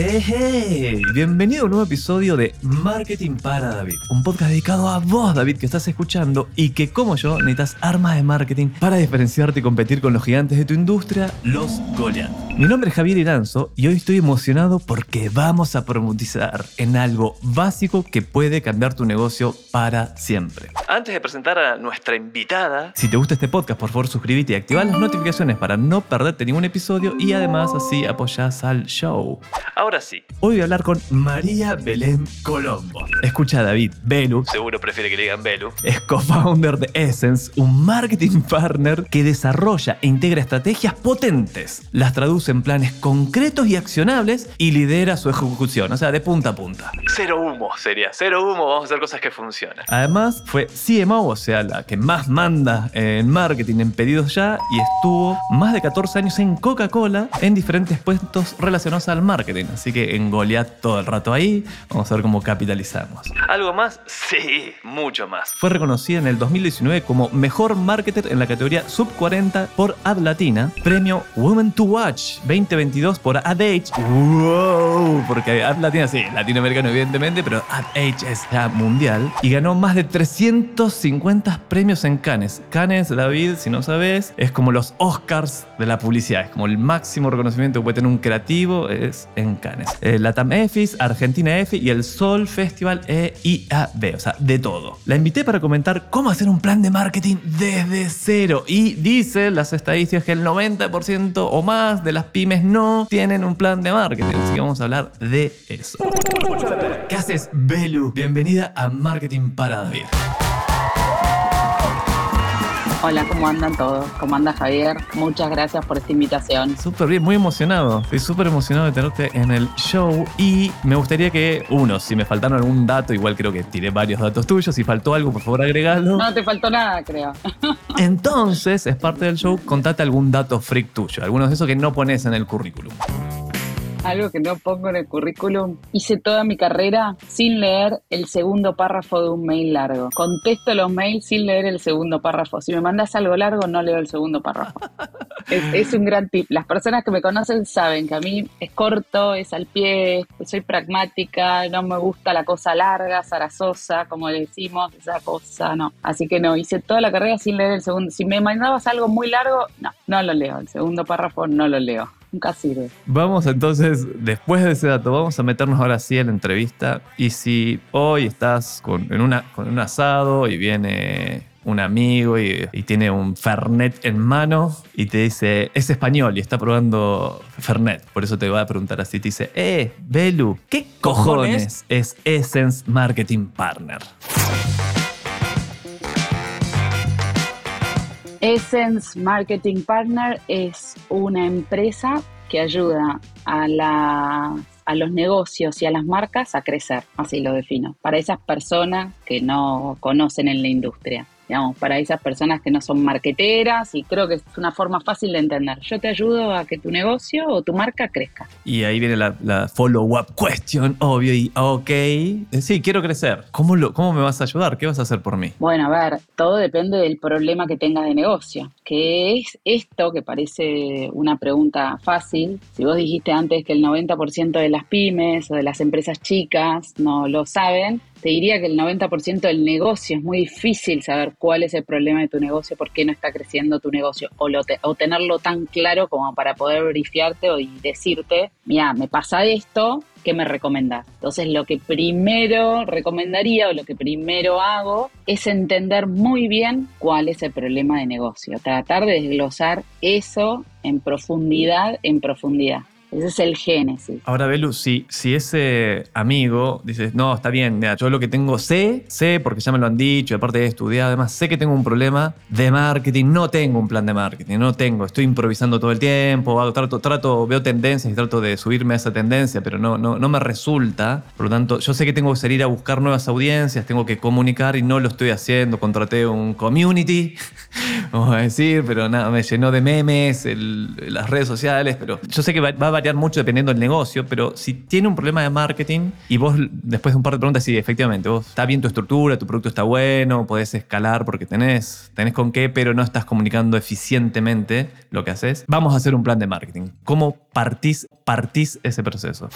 Hey, hey, bienvenido a un nuevo episodio de Marketing para David, un podcast dedicado a vos, David, que estás escuchando y que, como yo, necesitas armas de marketing para diferenciarte y competir con los gigantes de tu industria, los Goliath. Mi nombre es Javier Iranzo y hoy estoy emocionado porque vamos a profundizar en algo básico que puede cambiar tu negocio para siempre. Antes de presentar a nuestra invitada, si te gusta este podcast, por favor suscríbete y activa las notificaciones para no perderte ningún episodio y además así apoyás al show. Sí, hoy voy a hablar con María Belén Colombo. Escucha David, Belu, seguro prefiere que le digan Belu, es co-founder de Essence, un marketing partner que desarrolla e integra estrategias potentes, las traduce en planes concretos y accionables y lidera su ejecución, o sea, de punta a punta. Cero humo sería, cero humo, vamos a hacer cosas que funcionan. Además, fue CMO, o sea, la que más manda en marketing en pedidos ya y estuvo más de 14 años en Coca-Cola en diferentes puestos relacionados al marketing. Así que en Goliath todo el rato ahí. Vamos a ver cómo capitalizamos. ¿Algo más? Sí, mucho más. Fue reconocida en el 2019 como mejor marketer en la categoría sub 40 por Ad Latina. Premio Women to Watch 2022 por Ad Age. ¡Wow! Porque Ad Latina, sí, latinoamericano evidentemente, pero Ad Age es ya mundial. Y ganó más de 350 premios en Cannes. Cannes, David, si no sabes, es como los Oscars de la publicidad. Es como el máximo reconocimiento que puede tener un creativo, es en Eh, Latam EFIS, Argentina EFI y el Sol Festival EIAB, o sea, de todo. La invité para comentar cómo hacer un plan de marketing desde cero y dice las estadísticas que el 90% o más de las pymes no tienen un plan de marketing, así que vamos a hablar de eso. ¿Qué haces, Belu? Bienvenida a Marketing para David. Hola, ¿cómo andan todos? ¿Cómo anda Javier? Muchas gracias por esta invitación. Súper bien, muy emocionado. Estoy súper emocionado de tenerte en el show y me gustaría que, uno, si me faltaron algún dato, igual creo que tiré varios datos tuyos, si faltó algo, por favor agregalo. No te faltó nada, creo. Entonces, es parte del show, contate algún dato freak tuyo, algunos de esos que no pones en el currículum algo que no pongo en el currículum. Hice toda mi carrera sin leer el segundo párrafo de un mail largo. Contesto los mails sin leer el segundo párrafo. Si me mandas algo largo, no leo el segundo párrafo. es, un gran tip. Las personas que me conocen saben que a mí es corto, es al pie, soy pragmática, no me gusta la cosa larga, zarazosa, como le decimos, esa cosa, no. Así que no, hice toda la carrera sin leer el segundo. Si me mandabas algo muy largo, no, no lo leo. El segundo párrafo no lo leo nunca sirve. Vamos entonces, después de ese dato, vamos a meternos ahora sí en la entrevista. Y si hoy estás con, en una, con un asado y viene un amigo y, tiene un Fernet en mano y te dice, es español y está probando Fernet. Por eso te va a preguntar así, te dice, eh, Belu, ¿qué cojones es Essence Marketing Partner? Essence Marketing Partner es una empresa que ayuda a, a los negocios y a las marcas a crecer, así lo defino, para esas personas que no conocen en la industria digamos, para esas personas que no son marqueteras y creo que es una forma fácil de entender. Yo te ayudo a que tu negocio o tu marca crezca. Y ahí viene la, follow-up question, obvio, y ok, eh, sí, quiero crecer. ¿Cómo, lo, ¿Cómo me vas a ayudar? ¿Qué vas a hacer por mí? Bueno, a ver, todo depende del problema que tengas de negocio. ¿Qué es esto que parece una pregunta fácil? Si vos dijiste antes que el 90% de las pymes o de las empresas chicas no lo saben, te diría que el 90% del negocio es muy difícil saber cuál es el problema de tu negocio, por qué no está creciendo tu negocio, o, lo o tenerlo tan claro como para poder verifiarte o y decirte, mira, me pasa esto, ¿qué me recomendás? Entonces lo que primero recomendaría o lo que primero hago es entender muy bien cuál es el problema de negocio, tratar de desglosar eso en profundidad, en profundidad. Ese es el génesis. Ahora, Belu, si, si ese amigo dice, no, está bien, yo lo que tengo sé, sé porque ya me lo han dicho, aparte de estudiar, además sé que tengo un problema de marketing, no tengo un plan de marketing, no tengo, estoy improvisando todo el tiempo, trato, trato veo tendencias y trato de subirme a esa tendencia, pero no, no, no me resulta. Por lo tanto, yo sé que tengo que salir a buscar nuevas audiencias, tengo que comunicar y no lo estoy haciendo. Contraté un community, vamos a decir, pero nada, me llenó de memes, las redes sociales, pero yo sé que va, va variar mucho dependiendo del negocio, pero si tiene un problema de marketing y vos después de un par de preguntas, sí, efectivamente, vos está bien tu estructura, tu producto está bueno, podés escalar porque tenés, tenés con qué, pero no estás comunicando eficientemente lo que haces, vamos a hacer un plan de marketing. ¿Cómo partís, partís ese proceso?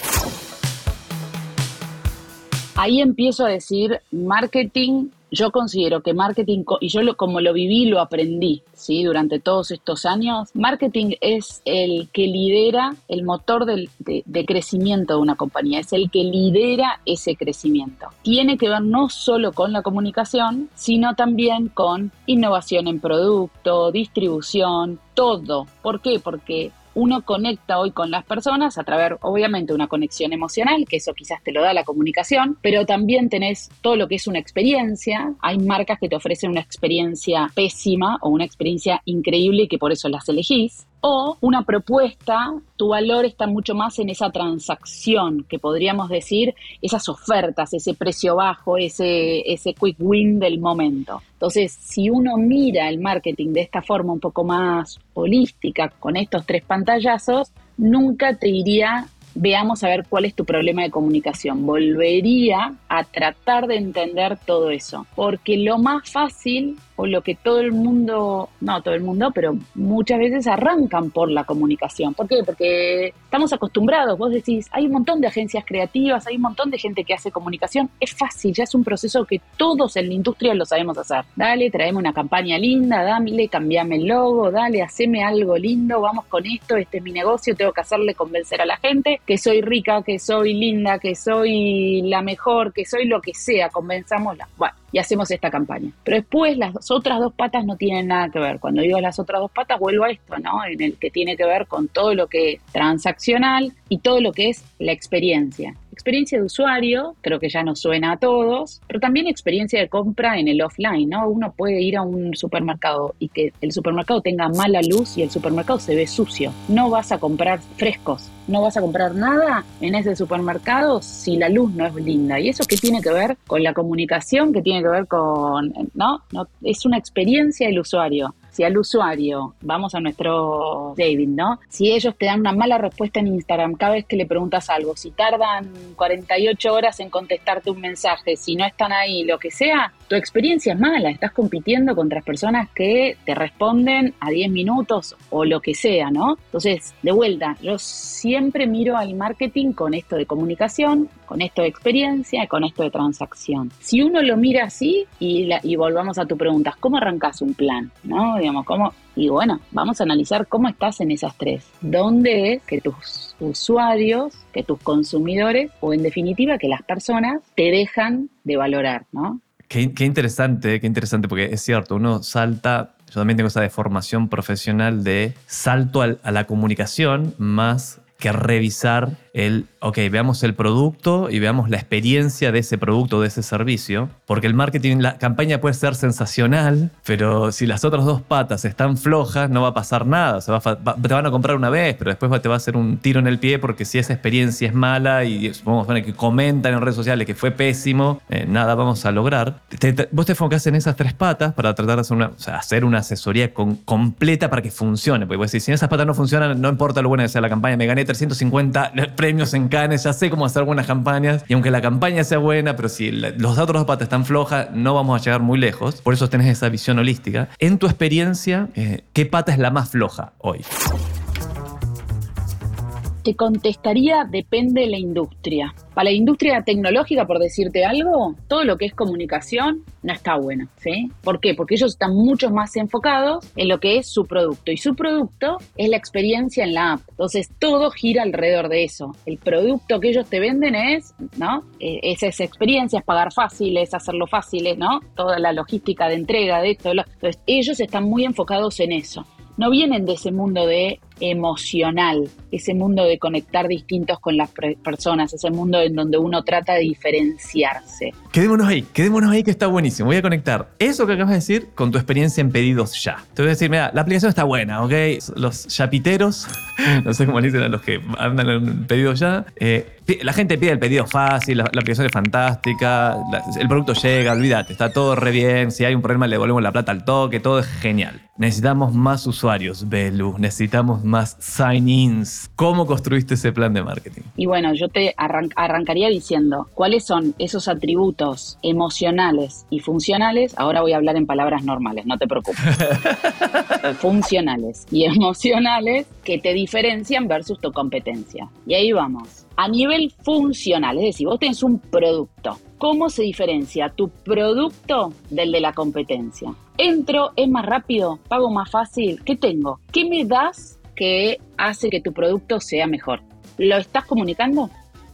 Ahí empiezo a decir marketing yo considero que marketing, y yo como lo viví, lo aprendí, ¿sí? Durante todos estos años, marketing es el que lidera el motor de, de, crecimiento de una compañía, es el que lidera ese crecimiento. Tiene que ver no solo con la comunicación, sino también con innovación en producto, distribución, todo. ¿Por qué? Porque uno conecta hoy con las personas a través, obviamente, una conexión emocional, que eso quizás te lo da la comunicación, pero también tenés todo lo que es una experiencia. Hay marcas que te ofrecen una experiencia pésima o una experiencia increíble y que por eso las elegís o una propuesta, tu valor está mucho más en esa transacción, que podríamos decir esas ofertas, ese precio bajo, ese, ese quick win del momento. Entonces, si uno mira el marketing de esta forma un poco más holística, con estos tres pantallazos, nunca te iría veamos a ver cuál es tu problema de comunicación. Volvería a tratar de entender todo eso, porque lo más fácil lo que todo el mundo, no todo el mundo, pero muchas veces arrancan por la comunicación. ¿Por qué? Porque estamos acostumbrados, vos decís, hay un montón de agencias creativas, hay un montón de gente que hace comunicación, es fácil, ya es un proceso que todos en la industria lo sabemos hacer. Dale, traeme una campaña linda, dale, cambiame el logo, dale, haceme algo lindo, vamos con esto, este es mi negocio, tengo que hacerle convencer a la gente que soy rica, que soy linda, que soy la mejor, que soy lo que sea, convenzámosla. Bueno, y hacemos esta campaña. Pero después las otras dos patas no tienen nada que ver. Cuando digo las otras dos patas, vuelvo a esto, ¿no? En el que tiene que ver con todo lo que es transaccional y todo lo que es la experiencia. Experiencia de usuario, creo que ya nos suena a todos, pero también experiencia de compra en el offline, ¿no? Uno puede ir a un supermercado y que el supermercado tenga mala luz y el supermercado se ve sucio. No vas a comprar frescos, no vas a comprar nada en ese supermercado si la luz no es linda. ¿Y eso qué tiene que ver con la comunicación? ¿Qué tiene que ver con, no? no es una experiencia del usuario si al usuario, vamos a nuestro David, ¿no? Si ellos te dan una mala respuesta en Instagram cada vez que le preguntas algo, si tardan 48 horas en contestarte un mensaje, si no están ahí, lo que sea, tu experiencia es mala, estás compitiendo contra personas que te responden a 10 minutos o lo que sea, ¿no? Entonces, de vuelta, yo siempre miro al marketing con esto de comunicación, con esto de experiencia, con esto de transacción. Si uno lo mira así, y, y volvamos a tu pregunta, ¿cómo arrancas un plan? ¿No? Digamos, ¿cómo? Y bueno, vamos a analizar cómo estás en esas tres. ¿Dónde es que tus usuarios, que tus consumidores, o en definitiva que las personas te dejan de valorar, ¿no? Qué, interesante, qué interesante, porque es cierto, uno salta, yo también tengo esa deformación profesional de salto a la comunicación más que revisar el, ok, veamos el producto y veamos la experiencia de ese producto, de ese servicio, porque el marketing, la campaña puede ser sensacional, pero si las otras dos patas están flojas, no va a pasar nada. O te van a comprar una vez, pero después te va a hacer un tiro en el pie porque si esa experiencia es mala y supongamos que comentan en redes sociales que fue pésimo, eh, nada vamos a lograr. vos te enfocás en esas tres patas para tratar de hacer una, hacer una asesoría completa para que funcione. Porque vos decís, si esas patas no funcionan, no importa lo buena que sea la campaña, me gané 350 premios en Cannes, ya sé cómo hacer buenas campañas. Y aunque la campaña sea buena, pero si los otros dos patas están flojas, no vamos a llegar muy lejos. Por eso tenés esa visión holística. En tu experiencia, eh, ¿qué pata es la más floja hoy? Te contestaría, depende de la industria. Para la industria tecnológica, por decirte algo, todo lo que es comunicación no está bueno, ¿sí? ¿Por qué? Porque ellos están mucho más enfocados en lo que es su producto y su producto es la experiencia en la app. Entonces, todo gira alrededor de eso. El producto que ellos te venden es, ¿no? Eh, es esa experiencia, es pagar fácil, es hacerlo fácil, ¿no? Toda la logística de entrega de esto. Entonces, ellos están muy enfocados en eso. No vienen de ese mundo de emocional, ese mundo de conectar distintos con las personas, ese mundo en donde uno trata de diferenciarse. Quedémonos ahí, quedémonos ahí que está buenísimo. Voy a conectar eso que acabas de decir con tu experiencia en pedidos ya. Te voy a decir, mira, la aplicación está buena, ¿ok? Los chapiteros, no sé cómo le dicen a los que andan en pedidos ya, eh, la gente pide el pedido fácil, la, aplicación es fantástica, el producto llega, olvídate, está todo re bien, si hay un problema le devolvemos la plata al toque, todo es genial. Necesitamos más usuarios, Belu, necesitamos más sign-ins. ¿Cómo construiste ese plan de marketing? Y bueno, yo te arrancaría diciendo cuáles son esos atributos emocionales y funcionales. Ahora voy a hablar en palabras normales, no te preocupes. funcionales y emocionales que te diferencian versus tu competencia. Y ahí vamos. A nivel funcional, es decir, vos tenés un producto. ¿Cómo se diferencia tu producto del de la competencia? Entro, es más rápido, pago más fácil. ¿Qué tengo? ¿Qué me das que hace que tu producto sea mejor? ¿Lo estás comunicando?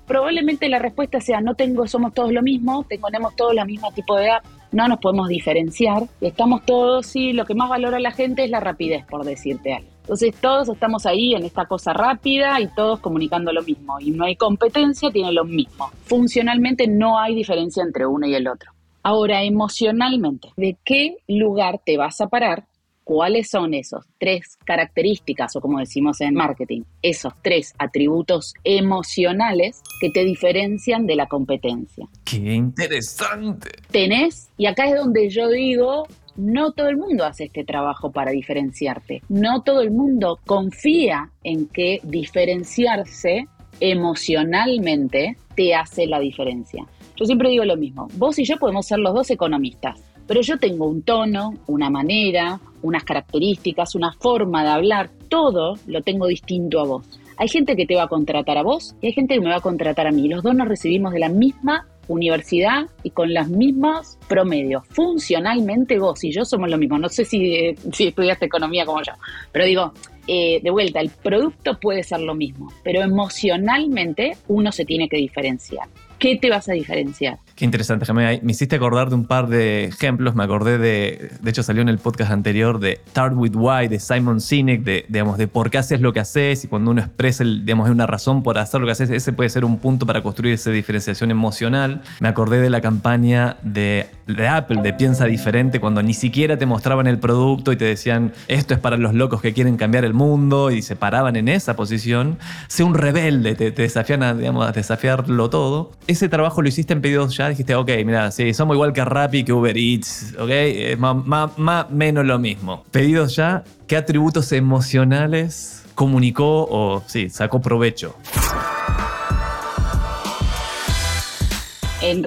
Probablemente la respuesta sea no tengo, somos todos lo mismo, tenemos todos el mismo tipo de app, no nos podemos diferenciar, estamos todos y lo que más valora la gente es la rapidez, por decirte algo. Entonces todos estamos ahí en esta cosa rápida y todos comunicando lo mismo. Y no hay competencia, tiene lo mismo. Funcionalmente no hay diferencia entre uno y el otro. Ahora, emocionalmente, ¿de qué lugar te vas a parar? ¿Cuáles son esos tres características o como decimos en marketing, esos tres atributos emocionales que te diferencian de la competencia? ¡Qué interesante! Tenés, y acá es donde yo digo, no todo el mundo hace este trabajo para diferenciarte. No todo el mundo confía en que diferenciarse emocionalmente te hace la diferencia. Yo siempre digo lo mismo, vos y yo podemos ser los dos economistas, pero yo tengo un tono, una manera, unas características, una forma de hablar, todo lo tengo distinto a vos. Hay gente que te va a contratar a vos y hay gente que me va a contratar a mí. Los dos nos recibimos de la misma universidad y con los mismos promedios. Funcionalmente vos y yo somos lo mismo. No sé si, eh, si estudiaste economía como yo, pero digo, eh, de vuelta, el producto puede ser lo mismo, pero emocionalmente uno se tiene que diferenciar. ¿Qué te vas a diferenciar? Qué interesante, Jaime. Me hiciste acordar de un par de ejemplos. Me acordé de, de hecho salió en el podcast anterior de Start with Why de Simon Sinek, de, digamos, de por qué haces lo que haces y cuando uno expresa, digamos, una razón por hacer lo que haces, ese puede ser un punto para construir esa diferenciación emocional. Me acordé de la campaña de, de Apple, de Piensa Diferente, cuando ni siquiera te mostraban el producto y te decían, esto es para los locos que quieren cambiar el mundo y se paraban en esa posición. Sé un rebelde, te, desafían a, digamos, a desafiarlo todo. Ese trabajo lo hiciste en pedidos ya dijiste, ok, mira, sí, somos igual que Rappi, que Uber Eats, ok, es más, menos lo mismo. Pedidos ya, ¿qué atributos emocionales comunicó o sí, sacó provecho?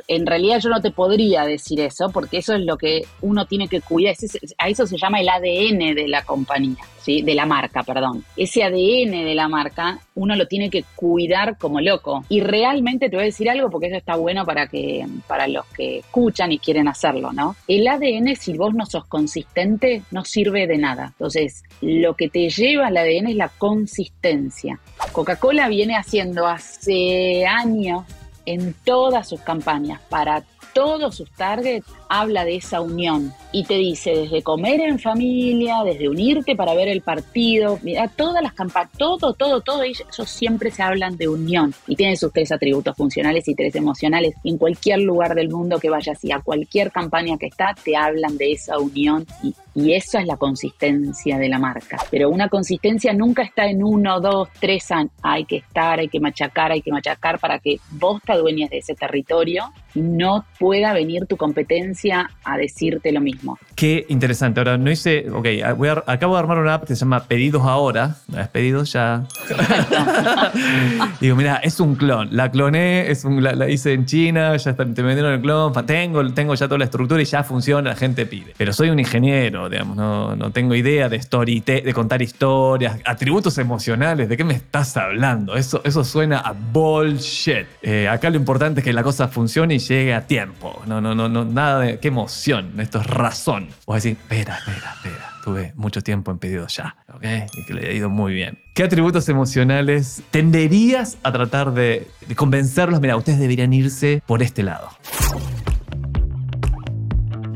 En, realidad yo no te podría decir eso, porque eso es lo que uno tiene que cuidar. A eso se llama el ADN de la compañía, ¿sí? de la marca, perdón. Ese ADN de la marca uno lo tiene que cuidar como loco. Y realmente te voy a decir algo, porque eso está bueno para, que, para los que escuchan y quieren hacerlo, ¿no? El ADN, si vos no sos consistente, no sirve de nada. Entonces, lo que te lleva al ADN es la consistencia. Coca-Cola viene haciendo hace años en todas sus campañas para todos sus targets habla de esa unión y te dice desde comer en familia, desde unirte para ver el partido, mira, todas las campañas, todo, todo, todo, ellos siempre se hablan de unión y tienen sus tres atributos funcionales y tres emocionales. en cualquier lugar del mundo que vayas y a cualquier campaña que está, te hablan de esa unión y, y eso es la consistencia de la marca. Pero una consistencia nunca está en uno, dos, tres años. Hay que estar, hay que machacar, hay que machacar para que vos te adueñes de ese territorio y no pueda venir tu competencia a decirte lo mismo. Qué interesante. Ahora, no hice. Ok, voy acabo de armar una app que se llama Pedidos Ahora. ¿No es pedidos ya? Digo, mira, es un clon. La cloné, es un, la, hice en China, ya te vendieron el clon. Tengo, tengo ya toda la estructura y ya funciona, la gente pide. Pero soy un ingeniero, digamos, no, no tengo idea de, story, de contar historias, atributos emocionales. ¿De qué me estás hablando? Eso, eso suena a bullshit. Eh, acá lo importante es que la cosa funcione y llegue a tiempo. No, no, no, no nada de. Qué emoción. Esto es razón. Vos decís, espera, espera, espera. Tuve mucho tiempo en pedido ya, ¿ok? Y que le ha ido muy bien. ¿Qué atributos emocionales tenderías a tratar de, convencerlos? Mira, ustedes deberían irse por este lado.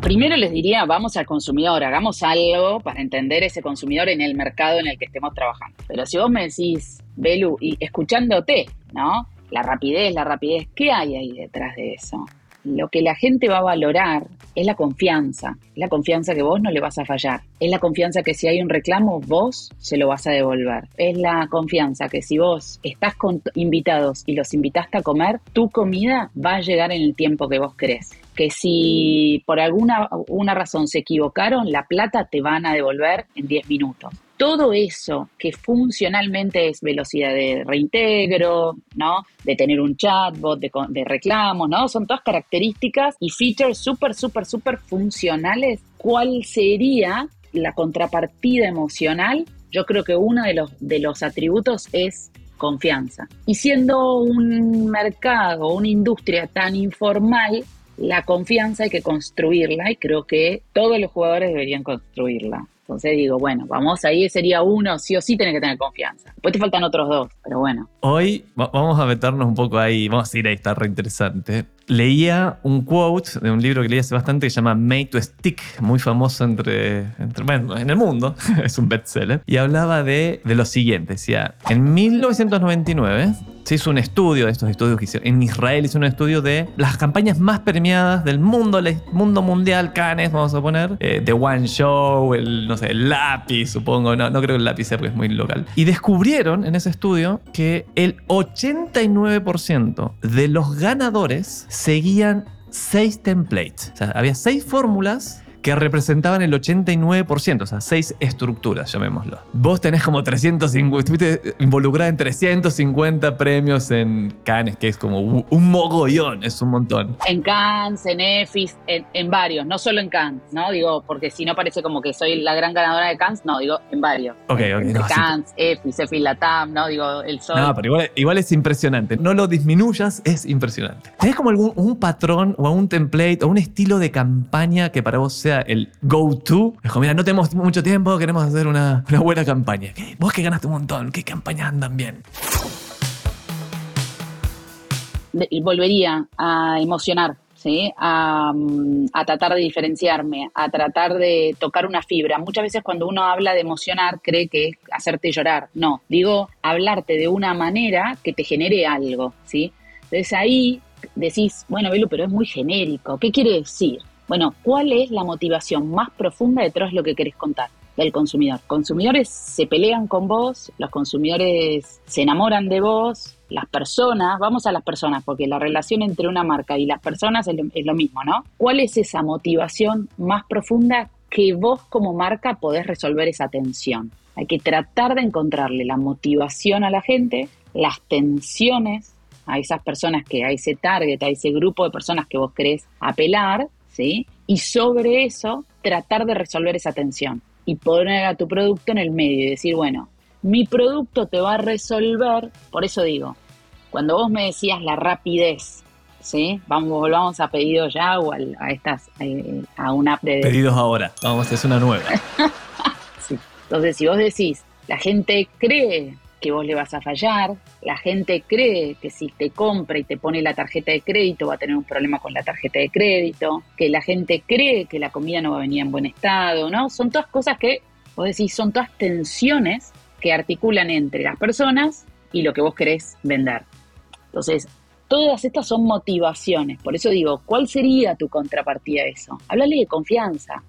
Primero les diría, vamos al consumidor, hagamos algo para entender ese consumidor en el mercado en el que estemos trabajando. Pero si vos me decís, Belu, y escuchándote, ¿no? La rapidez, la rapidez, ¿qué hay ahí detrás de eso? Lo que la gente va a valorar es la confianza, la confianza que vos no le vas a fallar, es la confianza que si hay un reclamo vos se lo vas a devolver, es la confianza que si vos estás con invitados y los invitaste a comer, tu comida va a llegar en el tiempo que vos querés, que si por alguna una razón se equivocaron, la plata te van a devolver en 10 minutos. Todo eso que funcionalmente es velocidad de reintegro, ¿no? De tener un chatbot, de, de reclamos, ¿no? Son todas características y features súper, súper, súper funcionales. ¿Cuál sería la contrapartida emocional? Yo creo que uno de los, de los atributos es confianza. Y siendo un mercado, una industria tan informal, la confianza hay que construirla y creo que todos los jugadores deberían construirla. Entonces digo, bueno, vamos ahí, sería uno, sí o sí tenés que tener confianza. Después te faltan otros dos, pero bueno. Hoy vamos a meternos un poco ahí, vamos a ir ahí, está re interesante. Leía un quote de un libro que leí hace bastante que se llama Made to Stick, muy famoso entre, entre bueno, en el mundo, es un bestseller, y hablaba de, de lo siguiente, decía, en 1999 se hizo un estudio de estos estudios que hicieron. En Israel hizo un estudio de las campañas más premiadas del mundo, el mundo mundial, Cannes, vamos a poner. The eh, One Show, el, no sé, el lápiz, supongo. No, no creo que el lápiz sea porque es muy local. Y descubrieron en ese estudio que el 89% de los ganadores seguían seis templates. O sea, había seis fórmulas que representaban el 89%, o sea, seis estructuras, llamémoslo. Vos tenés como 350, estuviste involucrada en 350 premios en Cannes, que es como un mogollón, es un montón. En Cannes, en EFIS, en, varios, no solo en Cannes, ¿no? Digo, porque si no parece como que soy la gran ganadora de Cannes, no, digo, en varios. Ok, ok. Cannes, EFIS, EFIS Latam, ¿no? Digo, el sol. No, pero igual, es impresionante. No lo disminuyas, es impresionante. ¿Tenés como algún un patrón o un template o un estilo de campaña que para vos sea el go-to. Dijo, mira, no tenemos mucho tiempo, queremos hacer una, buena campaña. Vos que ganaste un montón, ¿qué campañas andan bien? Volvería a emocionar, ¿sí? A, a, tratar de diferenciarme, a tratar de tocar una fibra. Muchas veces cuando uno habla de emocionar cree que es hacerte llorar. No, digo hablarte de una manera que te genere algo, ¿sí? Entonces ahí decís, bueno, Belu, pero es muy genérico. ¿Qué quiere decir? Bueno, ¿cuál es la motivación más profunda detrás de lo que querés contar? del consumidor. Consumidores se pelean con vos, los consumidores se enamoran de vos, las personas, vamos a las personas, porque la relación entre una marca y las personas es lo, mismo, ¿no? ¿Cuál es esa motivación más profunda que vos como marca podés resolver esa tensión? Hay que tratar de encontrarle la motivación a la gente, las tensiones a esas personas que, a ese target, a ese grupo de personas que vos querés apelar, y sobre eso tratar de resolver esa tensión y poner a tu producto en el medio y decir, bueno, mi producto te va a resolver, por eso digo, cuando vos me decías la rapidez, ¿sí? Vamos, volvamos a pedidos ya o a, estas, eh, a una app de... Pedidos ahora, vamos, es una nueva. sí. Entonces, si vos decís, la gente cree que vos le vas a fallar, la gente cree que si te compra y te pone la tarjeta de crédito va a tener un problema con la tarjeta de crédito, que la gente cree que la comida no va a venir en buen estado, ¿no? Son todas cosas que, vos decís, son todas tensiones que articulan entre las personas y lo que vos querés vender. Entonces, todas estas son motivaciones. Por eso digo, ¿cuál sería tu contrapartida a eso? Háblale de confianza.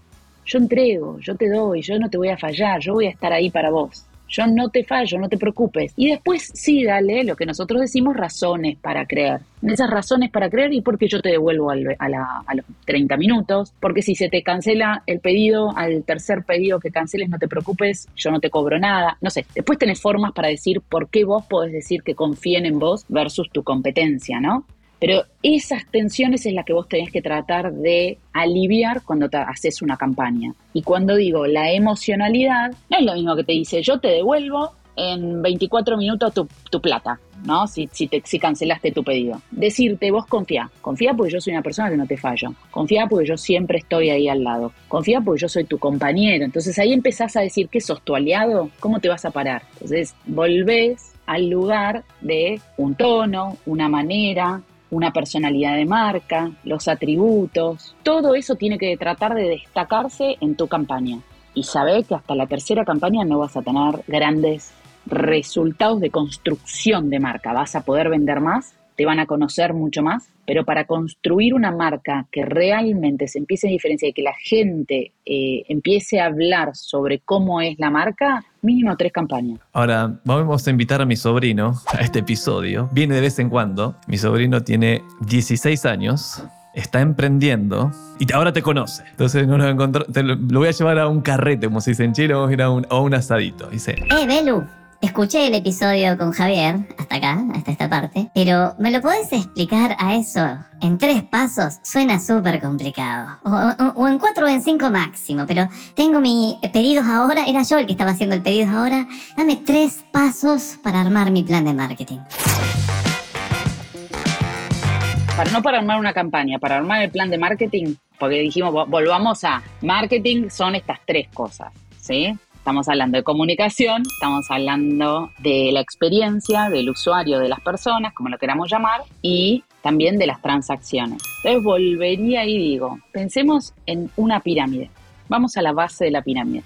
Yo entrego, yo te doy, yo no te voy a fallar, yo voy a estar ahí para vos. Yo no te fallo, no te preocupes. Y después sí, dale lo que nosotros decimos razones para creer. Esas razones para creer y porque yo te devuelvo a, a, los 30 minutos, porque si se te cancela el pedido, al tercer pedido que canceles, no te preocupes, yo no te cobro nada. No sé, después tenés formas para decir por qué vos podés decir que confíen en vos versus tu competencia, ¿no? Pero esas tensiones es la que vos tenés que tratar de aliviar cuando te haces una campaña. Y cuando digo la emocionalidad, no es lo mismo que te dice, yo te devuelvo en 24 minutos tu, plata, ¿no? Si, si, te, si cancelaste tu pedido. Decirte, vos confía. Confía porque yo soy una persona que no te fallo. Confía porque yo siempre estoy ahí al lado. Confía porque yo soy tu compañero. Entonces ahí empezás a decir que sos tu aliado. ¿Cómo te vas a parar? Entonces volvés al lugar de un tono, una manera, una personalidad de marca, los atributos, todo eso tiene que tratar de destacarse en tu campaña. Y saber que hasta la tercera campaña no vas a tener grandes resultados de construcción de marca, vas a poder vender más, te van a conocer mucho más, pero para construir una marca que realmente se empiece a diferenciar y que la gente eh, empiece a hablar sobre cómo es la marca, mínimo tres campañas. Ahora, vamos a invitar a mi sobrino a este episodio. Viene de vez en cuando. Mi sobrino tiene 16 años está emprendiendo y ahora te conoce. Entonces no lo, encontró, te lo, lo voy a llevar a un carrete, como se dice en Chile, vamos a ir a un, a un asadito. Dice, Eh, Belu, escuché el episodio con Javier, hasta acá, hasta esta parte, pero ¿me lo podés explicar a eso en tres pasos? Suena súper complicado. O, en cuatro o en cinco máximo, pero tengo mis pedidos ahora, era yo el que estaba haciendo el pedido ahora. Dame tres pasos para armar mi plan de marketing. Para no para armar una campaña, para armar el plan de marketing, porque dijimos, vo- volvamos a marketing, son estas tres cosas, ¿sí? Estamos hablando de comunicación, estamos hablando de la experiencia del usuario, de las personas, como lo queramos llamar, y también de las transacciones. Entonces volvería y digo, pensemos en una pirámide. Vamos a la base de la pirámide.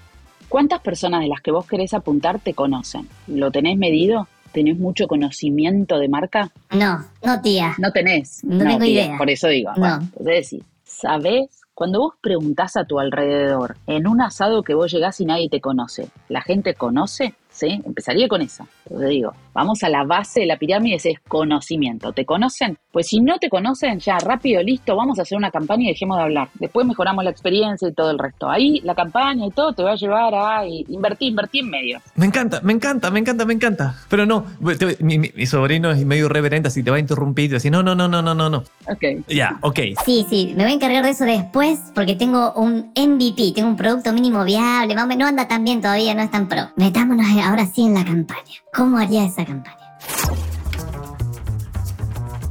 ¿Cuántas personas de las que vos querés apuntar te conocen? ¿Lo tenés medido? ¿Tenés mucho conocimiento de marca? No, no tía. No tenés. No tengo tía, idea. Por eso digo. No. Bueno, entonces ¿sabés? Cuando vos preguntás a tu alrededor, en un asado que vos llegás y nadie te conoce, ¿la gente conoce? ¿Sí? Empezaría con eso. Entonces digo, vamos a la base de la pirámide, ese es conocimiento. ¿Te conocen? Pues si no te conocen, ya rápido, listo, vamos a hacer una campaña y dejemos de hablar. Después mejoramos la experiencia y todo el resto. Ahí la campaña y todo te va a llevar a invertir, invertir en medio. me encanta, me encanta, me encanta, me encanta. Pero no, te- mi, mi- mi sobrino es medio irreverente, así te va a interrumpir y te va a decir, no, no, no, no, no, no, no. Ok. Ya, ok. Sí, sí, me voy a encargar de eso después porque tengo un MVP, tengo un producto mínimo viable, no anda tan bien todavía, no es tan pro. Metámonos ahora sí en la campaña. ¿Cómo haría esa campaña?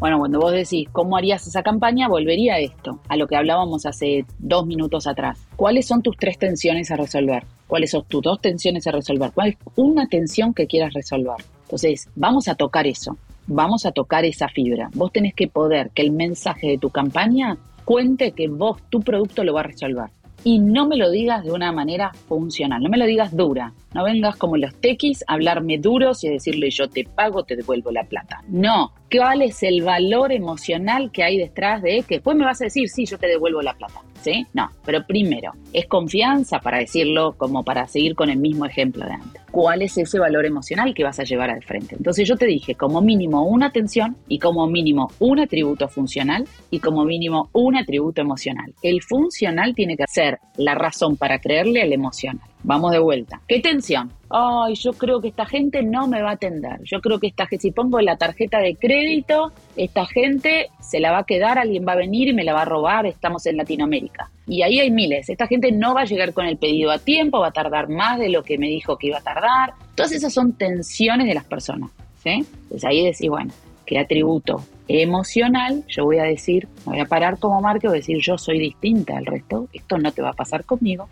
Bueno, cuando vos decís cómo harías esa campaña, volvería a esto, a lo que hablábamos hace dos minutos atrás. ¿Cuáles son tus tres tensiones a resolver? ¿Cuáles son tus dos tensiones a resolver? ¿Cuál es una tensión que quieras resolver? Entonces, vamos a tocar eso, vamos a tocar esa fibra. Vos tenés que poder que el mensaje de tu campaña cuente que vos, tu producto lo va a resolver. Y no me lo digas de una manera funcional, no me lo digas dura. No vengas como los tequis a hablarme duros y a decirle yo te pago, te devuelvo la plata. No. ¿Cuál es el valor emocional que hay detrás de que después me vas a decir sí, yo te devuelvo la plata? ¿Sí? No. Pero primero, es confianza para decirlo como para seguir con el mismo ejemplo de antes. ¿Cuál es ese valor emocional que vas a llevar al frente? Entonces yo te dije como mínimo una atención y como mínimo un atributo funcional y como mínimo un atributo emocional. El funcional tiene que ser la razón para creerle al emocional. Vamos de vuelta. ¿Qué tensión? Ay, yo creo que esta gente no me va a atender. Yo creo que esta gente, si pongo la tarjeta de crédito, esta gente se la va a quedar, alguien va a venir y me la va a robar. Estamos en Latinoamérica. Y ahí hay miles. Esta gente no va a llegar con el pedido a tiempo, va a tardar más de lo que me dijo que iba a tardar. Todas esas son tensiones de las personas. ¿sí? Entonces ahí decís, bueno, ¿qué atributo emocional? Yo voy a decir, me voy a parar como marca y voy a decir, yo soy distinta al resto. Esto no te va a pasar conmigo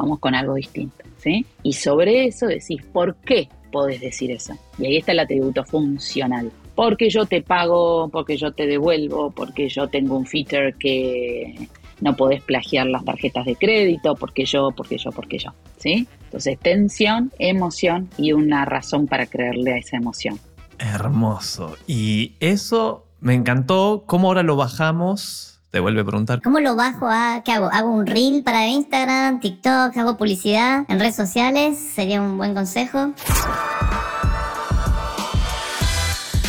vamos con algo distinto, ¿sí? Y sobre eso decís, ¿por qué podés decir eso? Y ahí está el atributo funcional. Porque yo te pago, porque yo te devuelvo, porque yo tengo un feature que no podés plagiar las tarjetas de crédito, porque yo, porque yo, porque yo, ¿sí? Entonces, tensión, emoción y una razón para creerle a esa emoción. Hermoso. Y eso me encantó. ¿Cómo ahora lo bajamos? Te vuelve a preguntar. ¿Cómo lo bajo a qué hago? ¿Hago un reel para Instagram, TikTok? ¿Hago publicidad en redes sociales? Sería un buen consejo.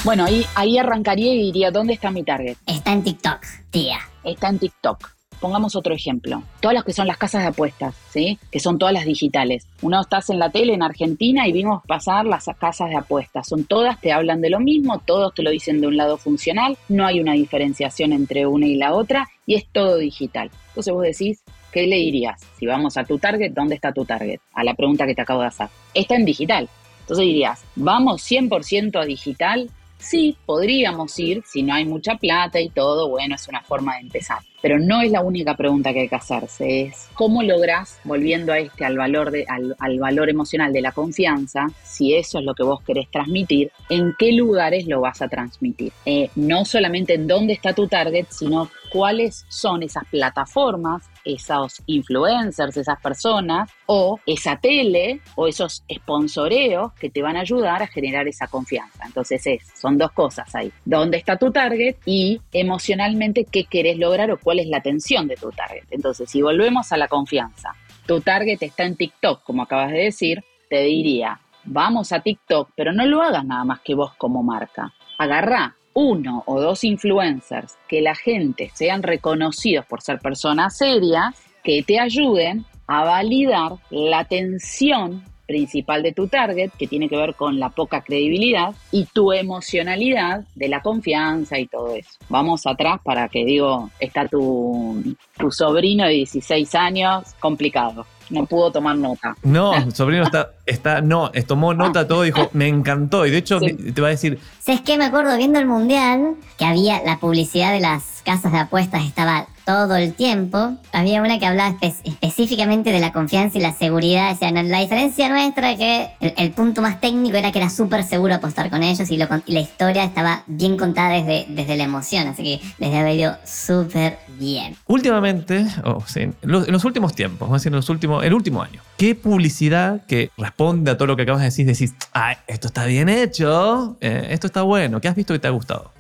Bueno, ahí, ahí arrancaría y diría, ¿dónde está mi target? Está en TikTok, tía. Está en TikTok. Pongamos otro ejemplo. Todas las que son las casas de apuestas, ¿sí? Que son todas las digitales. Uno estás en la tele en Argentina y vimos pasar las casas de apuestas. Son todas, te hablan de lo mismo, todos te lo dicen de un lado funcional, no hay una diferenciación entre una y la otra y es todo digital. Entonces vos decís, ¿qué le dirías? Si vamos a tu target, ¿dónde está tu target? A la pregunta que te acabo de hacer. Está en digital. Entonces dirías, ¿vamos 100% a digital? Sí, podríamos ir, si no hay mucha plata y todo, bueno, es una forma de empezar. Pero no es la única pregunta que hay que hacerse, es cómo lográs, volviendo a este, al valor, de, al, al valor emocional de la confianza, si eso es lo que vos querés transmitir, en qué lugares lo vas a transmitir. Eh, no solamente en dónde está tu target, sino cuáles son esas plataformas, esos influencers, esas personas, o esa tele, o esos sponsoreos que te van a ayudar a generar esa confianza. Entonces es, son dos cosas ahí. ¿Dónde está tu target? Y emocionalmente, ¿qué querés lograr o cuál es la atención de tu target? Entonces, si volvemos a la confianza, tu target está en TikTok, como acabas de decir, te diría, vamos a TikTok, pero no lo hagas nada más que vos como marca. Agarrá uno o dos influencers que la gente sean reconocidos por ser personas serias que te ayuden a validar la atención principal de tu target, que tiene que ver con la poca credibilidad, y tu emocionalidad de la confianza y todo eso. Vamos atrás para que digo, está tu, tu sobrino de 16 años, complicado no pudo tomar nota. No, sobrino está, está, no, tomó nota todo, dijo, me encantó. Y de hecho, te va a decir. ¿Sabes qué? Me acuerdo viendo el mundial que había la publicidad de las casas de apuestas, estaba todo el tiempo. Había una que hablaba específicamente de la confianza y la seguridad. O sea, la diferencia nuestra es que el, punto más técnico era que era súper seguro apostar con ellos y, la historia estaba bien contada desde, desde la emoción. Así que les había ido súper bien. Últimamente, oh, en, los, últimos tiempos, vamos a decir, en los últimos, el último año, ¿qué publicidad que responde a todo lo que acabas de decir? Decís, ah, esto está bien hecho, eh, esto está bueno, ¿qué has visto que te ha gustado?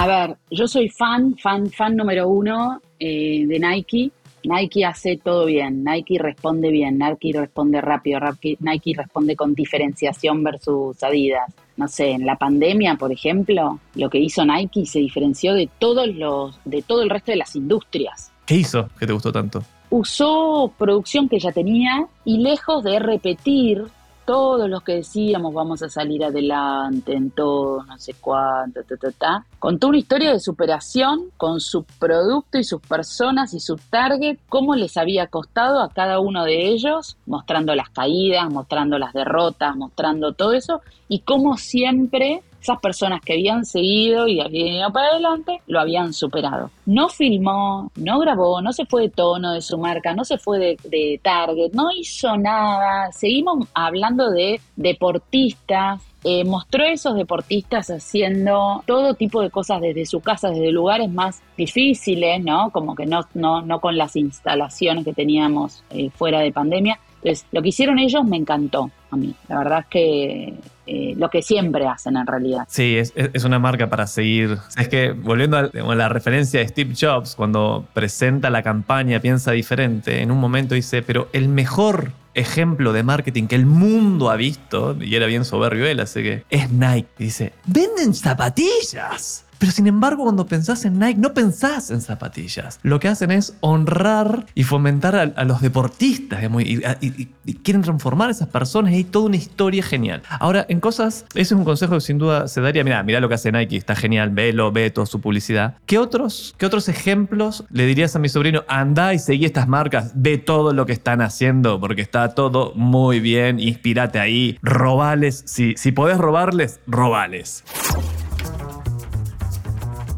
A ver, yo soy fan, fan, fan número uno eh, de Nike. Nike hace todo bien, Nike responde bien, Nike responde rápido, Nike responde con diferenciación versus Adidas. No sé, en la pandemia, por ejemplo, lo que hizo Nike se diferenció de todos los, de todo el resto de las industrias. ¿Qué hizo que te gustó tanto? Usó producción que ya tenía y lejos de repetir todos los que decíamos vamos a salir adelante en todo, no sé cuánto, ta, ta, ta, contó una historia de superación con su producto y sus personas y su target, cómo les había costado a cada uno de ellos, mostrando las caídas, mostrando las derrotas, mostrando todo eso, y cómo siempre esas personas que habían seguido y habían ido para adelante lo habían superado. No filmó, no grabó, no se fue de tono de su marca, no se fue de, target, no hizo nada. Seguimos hablando de deportistas eh, mostró a esos deportistas haciendo todo tipo de cosas desde su casa, desde lugares más difíciles, ¿no? Como que no, no, no con las instalaciones que teníamos eh, fuera de pandemia. Entonces, lo que hicieron ellos me encantó a mí. La verdad es que eh, lo que siempre hacen en realidad. Sí, es, es una marca para seguir. Es que volviendo a, la referencia de Steve Jobs, cuando presenta la campaña Piensa diferente, en un momento dice, pero el mejor ejemplo de marketing que el mundo ha visto, y era bien soberbio él, así que es Nike. dice, venden zapatillas. Pero sin embargo, cuando pensás en Nike, no pensás en zapatillas. Lo que hacen es honrar y fomentar a, los deportistas y, quieren transformar a esas personas y hay toda una historia genial. Ahora, en cosas, ese es un consejo que sin duda se daría. Mira, mira lo que hace Nike, está genial, velo, ve toda su publicidad. ¿Qué otros, ¿Qué otros ejemplos le dirías a mi sobrino? Anda y seguí estas marcas, ve todo lo que están haciendo porque está todo muy bien, inspírate ahí, robales. Si, si podés robarles, robales.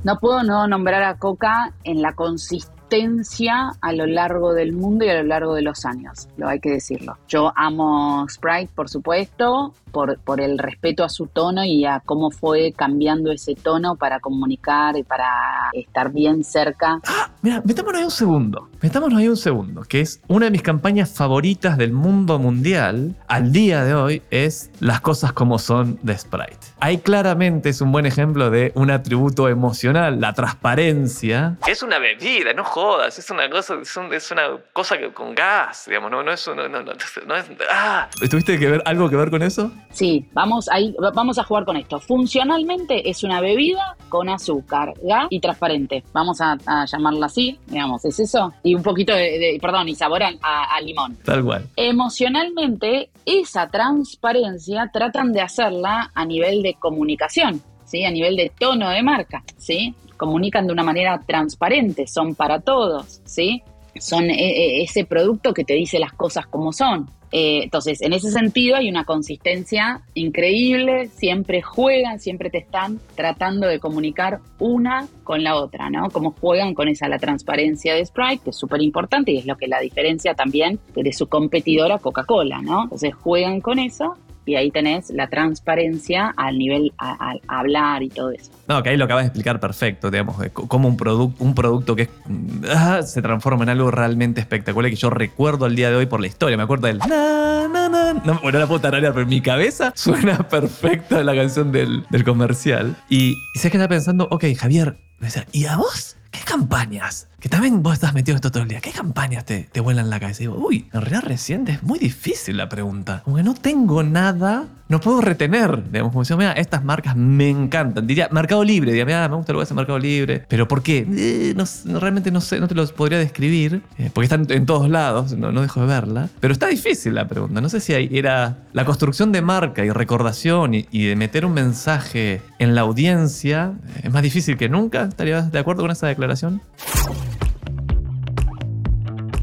No puedo no nombrar a Coca en la consistencia a lo largo del mundo y a lo largo de los años, lo hay que decirlo. Yo amo Sprite, por supuesto, por, por el respeto a su tono y a cómo fue cambiando ese tono para comunicar y para estar bien cerca. Ah, mira, metámonos ahí un segundo. Metámonos ahí un segundo, que es una de mis campañas favoritas del mundo mundial al día de hoy es Las cosas como son de Sprite. Ahí claramente es un buen ejemplo de un atributo emocional, la transparencia. Es una bebida, no jodas, es una cosa, es, una cosa que, con gas, digamos, no, no es, no, no, no es, ah. ¿Tuviste que ver algo que ver con eso? Sí, vamos, ahí, vamos a jugar con esto. Funcionalmente es una bebida con azúcar, gas y transparente. Vamos a, llamarla así, digamos, ¿es eso? Y un poquito de, perdón, y sabor a, limón. Tal cual. Emocionalmente, esa transparencia tratan de hacerla a nivel de comunicación, ¿sí? A nivel de tono de marca, ¿sí? Comunican de una manera transparente, son para todos, ¿sí? Son eh, eh, ese producto que te dice las cosas como son. Eh, entonces, en ese sentido hay una consistencia increíble, siempre juegan, siempre te están tratando de comunicar una con la otra, ¿no? Cómo juegan con esa la transparencia de Sprite, que es súper importante y es lo que la diferencia también de su competidora Coca-Cola, ¿no? Entonces juegan con eso y ahí tenés la transparencia al nivel al hablar y todo eso. No, que ahí lo acabas de explicar perfecto, digamos, cómo un, producto un producto que ah, se transforma en algo realmente espectacular que yo recuerdo al día de hoy por la historia. Me acuerdo del na, na, na. No, bueno, la puedo tararear, pero en mi cabeza suena perfecta la canción del, del comercial. Y, y sé que estaba pensando, ok, Javier, ¿y a vos? ¿qué campañas? Que también vos estás metido en esto todo el día. ¿Qué campañas te, te vuelan la cabeza? Digo, uy, en realidad reciente es muy difícil la pregunta. Como no tengo nada, no puedo retener. Digamos, como si, mira, estas marcas me encantan. Diría Mercado Libre, diría, mira, me gusta lo que hace Mercado Libre. Pero ¿por qué? Eh, no, realmente no sé, no te lo podría describir, eh, porque están en todos lados, no, no dejo de verla. Pero está difícil la pregunta. No sé si era la construcción de marca y recordación y, y de meter un mensaje en la audiencia. eh, Es más difícil que nunca. ¿Estarías de acuerdo con esa declaración?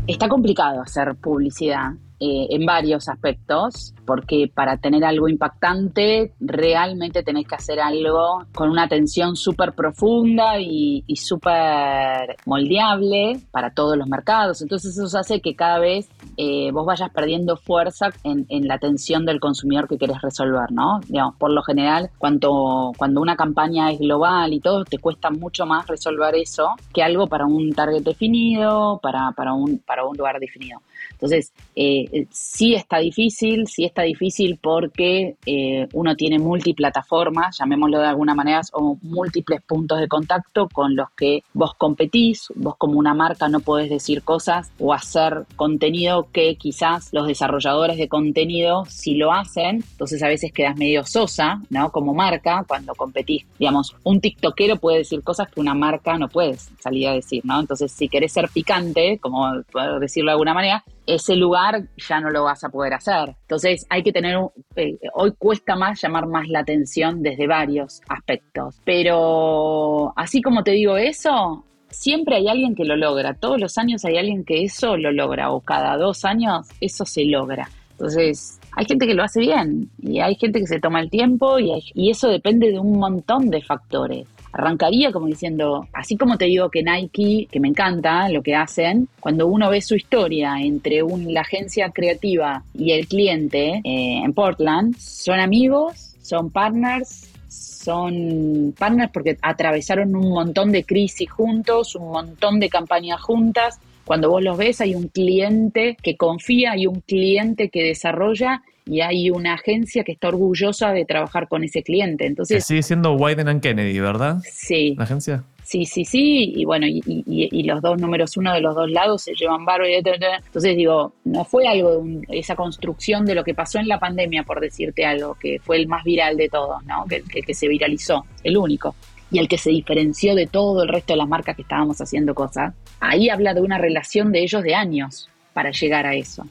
Está complicado hacer publicidad eh, en varios aspectos, porque para tener algo impactante realmente tenés que hacer algo con una atención súper profunda y, y súper moldeable para todos los mercados. Entonces eso hace que cada vez eh, vos vayas perdiendo fuerza en, en, la atención del consumidor que querés resolver, ¿no? Digamos, por lo general, cuando, cuando una campaña es global y todo, te cuesta mucho más resolver eso que algo para un target definido, para, para, un, para un lugar definido. Entonces, eh, sí está difícil, sí está difícil porque eh, uno tiene multiplataformas, llamémoslo de alguna manera, o múltiples puntos de contacto con los que vos competís. Vos como una marca no podés decir cosas o hacer contenido que quizás los desarrolladores de contenido sí lo hacen. Entonces a veces quedas medio sosa, ¿no? Como marca cuando competís. Digamos, un tiktokero puede decir cosas que una marca no puede salir a decir, ¿no? Entonces si querés ser picante, como decirlo de alguna manera, ese lugar ya no lo vas a poder hacer. Entonces hay que tener, eh, hoy cuesta más llamar más la atención desde varios aspectos. Pero así como te digo eso, siempre hay alguien que lo logra. Todos los años hay alguien que eso lo logra o cada dos años eso se logra. Entonces hay gente que lo hace bien y hay gente que se toma el tiempo y, hay, y eso depende de un montón de factores arrancaría como diciendo, así como te digo que Nike, que me encanta lo que hacen, cuando uno ve su historia entre la agencia creativa y el cliente eh, en Portland, son amigos, son partners, son partners porque atravesaron un montón de crisis juntos, un montón de campañas juntas. Cuando vos los ves hay un cliente que confía, hay un cliente que desarrolla y hay una agencia que está orgullosa de trabajar con ese cliente. Entonces, que sigue siendo Wyden and Kennedy, ¿verdad? Sí. ¿La agencia? Sí, sí, sí, y bueno, y, y, y, los dos números uno de los dos lados se llevan barro y entonces digo, no fue algo de un, esa construcción de lo que pasó en la pandemia, por decirte algo, que fue el más viral de todos, ¿no? Que, que, que se viralizó, el único y el que se diferenció de todo el resto de las marcas que estábamos haciendo cosas, ahí habla de una relación de ellos de años para llegar a eso.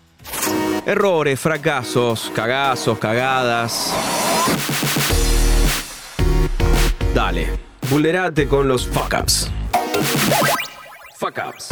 Errores, fracasos, cagazos, cagadas. Dale, vulnerate con los fuck ups. Fuck ups.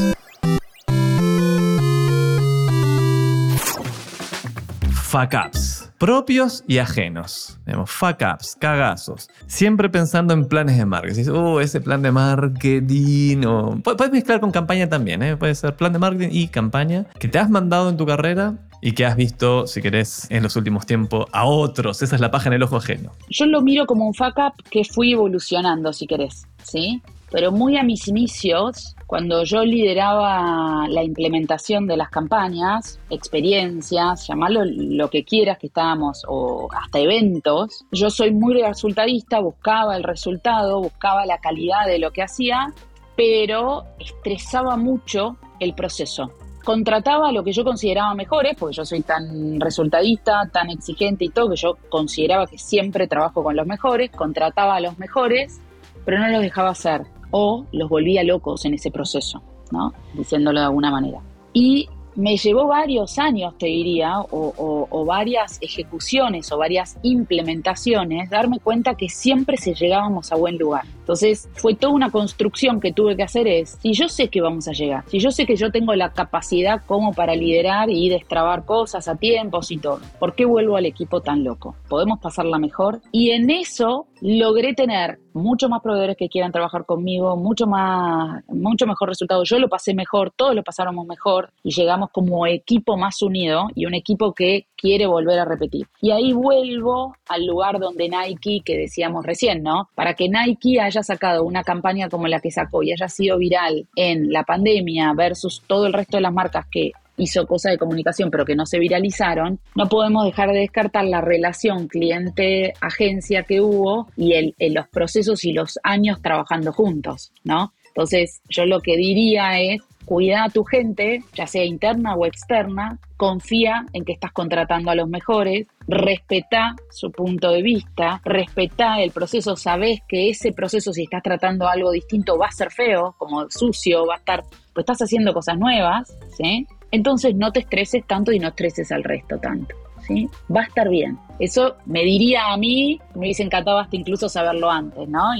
Fuck ups. Propios y ajenos. Digamos, fuck ups, cagazos. Siempre pensando en planes de marketing. Oh, ese plan de marketing. Puedes mezclar con campaña también, ¿eh? Puede ser plan de marketing y campaña que te has mandado en tu carrera y que has visto, si querés, en los últimos tiempos a otros. Esa es la paja en el ojo ajeno. Yo lo miro como un fuck up que fui evolucionando, si querés, ¿sí? Pero muy a mis inicios, cuando yo lideraba la implementación de las campañas, experiencias, llamarlo lo que quieras que estábamos, o hasta eventos, yo soy muy resultadista, buscaba el resultado, buscaba la calidad de lo que hacía, pero estresaba mucho el proceso. Contrataba lo que yo consideraba mejores, porque yo soy tan resultadista, tan exigente y todo, que yo consideraba que siempre trabajo con los mejores, contrataba a los mejores, pero no los dejaba hacer o los volvía locos en ese proceso, ¿no? Diciéndolo de alguna manera. Y me llevó varios años, te diría, o, varias ejecuciones o varias implementaciones, darme cuenta que siempre se llegábamos a buen lugar. Entonces fue toda una construcción que tuve que hacer es, si yo sé que vamos a llegar, si yo sé que yo tengo la capacidad como para liderar y destrabar cosas a tiempos y todo, ¿por qué vuelvo al equipo tan loco? ¿Podemos pasarla mejor? Y en eso logré tener mucho más proveedores que quieran trabajar conmigo, mucho más, mucho mejor resultado. Yo lo pasé mejor, todos lo pasáramos mejor y llegamos como equipo más unido y un equipo que quiere volver a repetir. Y ahí vuelvo al lugar donde Nike, que decíamos recién, ¿no? Para que Nike haya sacado una campaña como la que sacó y haya sido viral en la pandemia versus todo el resto de las marcas que hizo cosas de comunicación pero que no se viralizaron, no podemos dejar de descartar la relación cliente-agencia que hubo y el, los procesos y los años trabajando juntos, ¿no? Entonces, yo lo que diría es, cuida a tu gente, ya sea interna o externa, confía en que estás contratando a los mejores, respeta su punto de vista, respeta el proceso, sabes que ese proceso si estás tratando algo distinto va a ser feo, como sucio, va a estar, pues estás haciendo cosas nuevas, ¿sí? Entonces no te estreses tanto y no estreses al resto tanto. ¿Sí? Va a estar bien. Eso me diría a mí, me hubiese encantado hasta incluso saberlo antes, ¿no?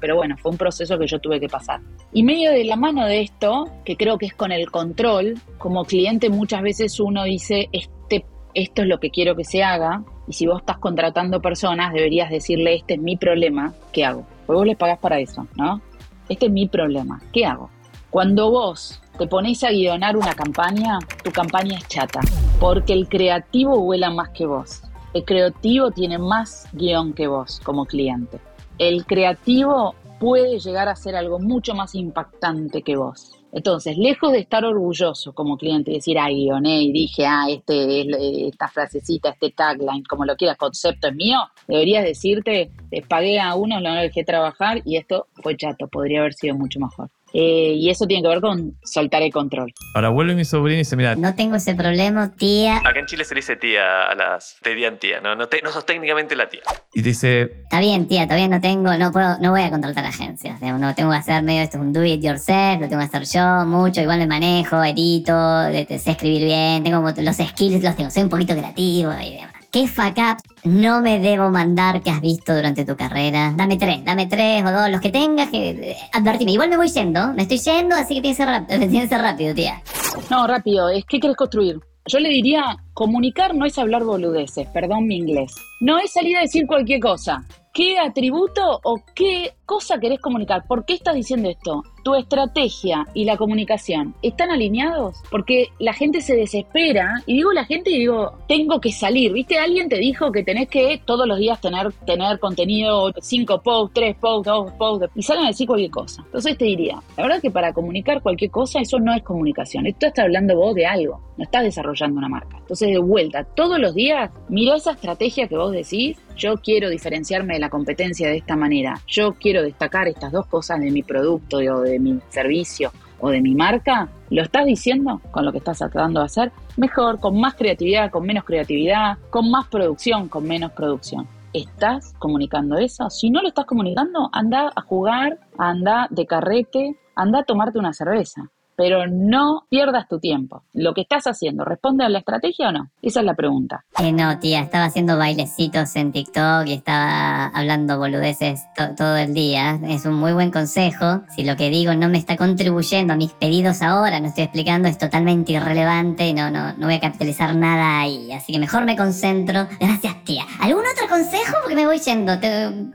pero bueno, fue un proceso que yo tuve que pasar. Y medio de la mano de esto, que creo que es con el control, como cliente muchas veces uno dice, este, esto es lo que quiero que se haga, y si vos estás contratando personas, deberías decirle, este es mi problema, ¿qué hago? Pues vos les pagás para eso, ¿no? Este es mi problema, ¿qué hago? Cuando vos te pones a guionar una campaña, tu campaña es chata, porque el creativo vuela más que vos. El creativo tiene más guion que vos como cliente. El creativo puede llegar a ser algo mucho más impactante que vos. Entonces, lejos de estar orgulloso como cliente y decir, ah, guioné y dije, ah, este es esta frasecita, este tagline, como lo quieras, concepto es mío, deberías decirte, te pagué a uno, lo dejé trabajar y esto fue chato, podría haber sido mucho mejor. Eh, y eso tiene que ver con soltar el control. Ahora vuelve mi sobrina y dice, mira... No tengo ese problema, tía. Acá en Chile se le dice tía a las... Te dirían tía, ¿no? No, sos técnicamente la tía. Y dice... Está bien, tía, todavía no tengo, no puedo, no voy a contratar agencias. No tengo que hacer medio, esto es un do it yourself, lo tengo que hacer yo mucho, igual me manejo, edito, sé escribir bien, tengo los skills, los tengo, soy un poquito creativo y demás. ¿Qué fuck up no me debo mandar que has visto durante tu carrera? Dame tres, dame tres o dos, los que tengas que eh, advertirme. Igual me voy yendo, me estoy yendo, así que tienes que ser rápido, tía. No, rápido, es que quieres construir. Yo le diría, comunicar no es hablar boludeces, perdón mi inglés. No es salir a decir cualquier cosa. ¿Qué atributo o qué cosa querés comunicar? ¿Por qué estás diciendo esto? ¿Tu estrategia y la comunicación están alineados? Porque la gente se desespera y digo la gente y digo, tengo que salir. ¿Viste? Alguien te dijo que tenés que todos los días tener, tener contenido, cinco posts, tres posts, dos posts, y salen a decir cualquier cosa. Entonces te diría, la verdad que para comunicar cualquier cosa, eso no es comunicación. Esto está hablando vos de algo, no estás desarrollando una marca. Entonces, de vuelta, todos los días, mira esa estrategia que vos decís, yo quiero diferenciarme de la competencia de esta manera, yo quiero destacar estas dos cosas de mi producto o de mi servicio o de mi marca, ¿lo estás diciendo con lo que estás tratando de hacer? Mejor, con más creatividad, con menos creatividad, con más producción, con menos producción. ¿Estás comunicando eso? Si no lo estás comunicando, anda a jugar, anda de carrete, anda a tomarte una cerveza pero no pierdas tu tiempo. Lo que estás haciendo, ¿responde a la estrategia o no? Esa es la pregunta. No, tía, estaba haciendo bailecitos en TikTok y estaba hablando boludeces todo el día. Es un muy buen consejo. Si lo que digo no me está contribuyendo a mis pedidos ahora, no estoy explicando, es totalmente irrelevante y no, no, no voy a capitalizar nada ahí. Así que mejor me concentro. Gracias, tía. ¿Algún otro consejo? Porque me voy yendo.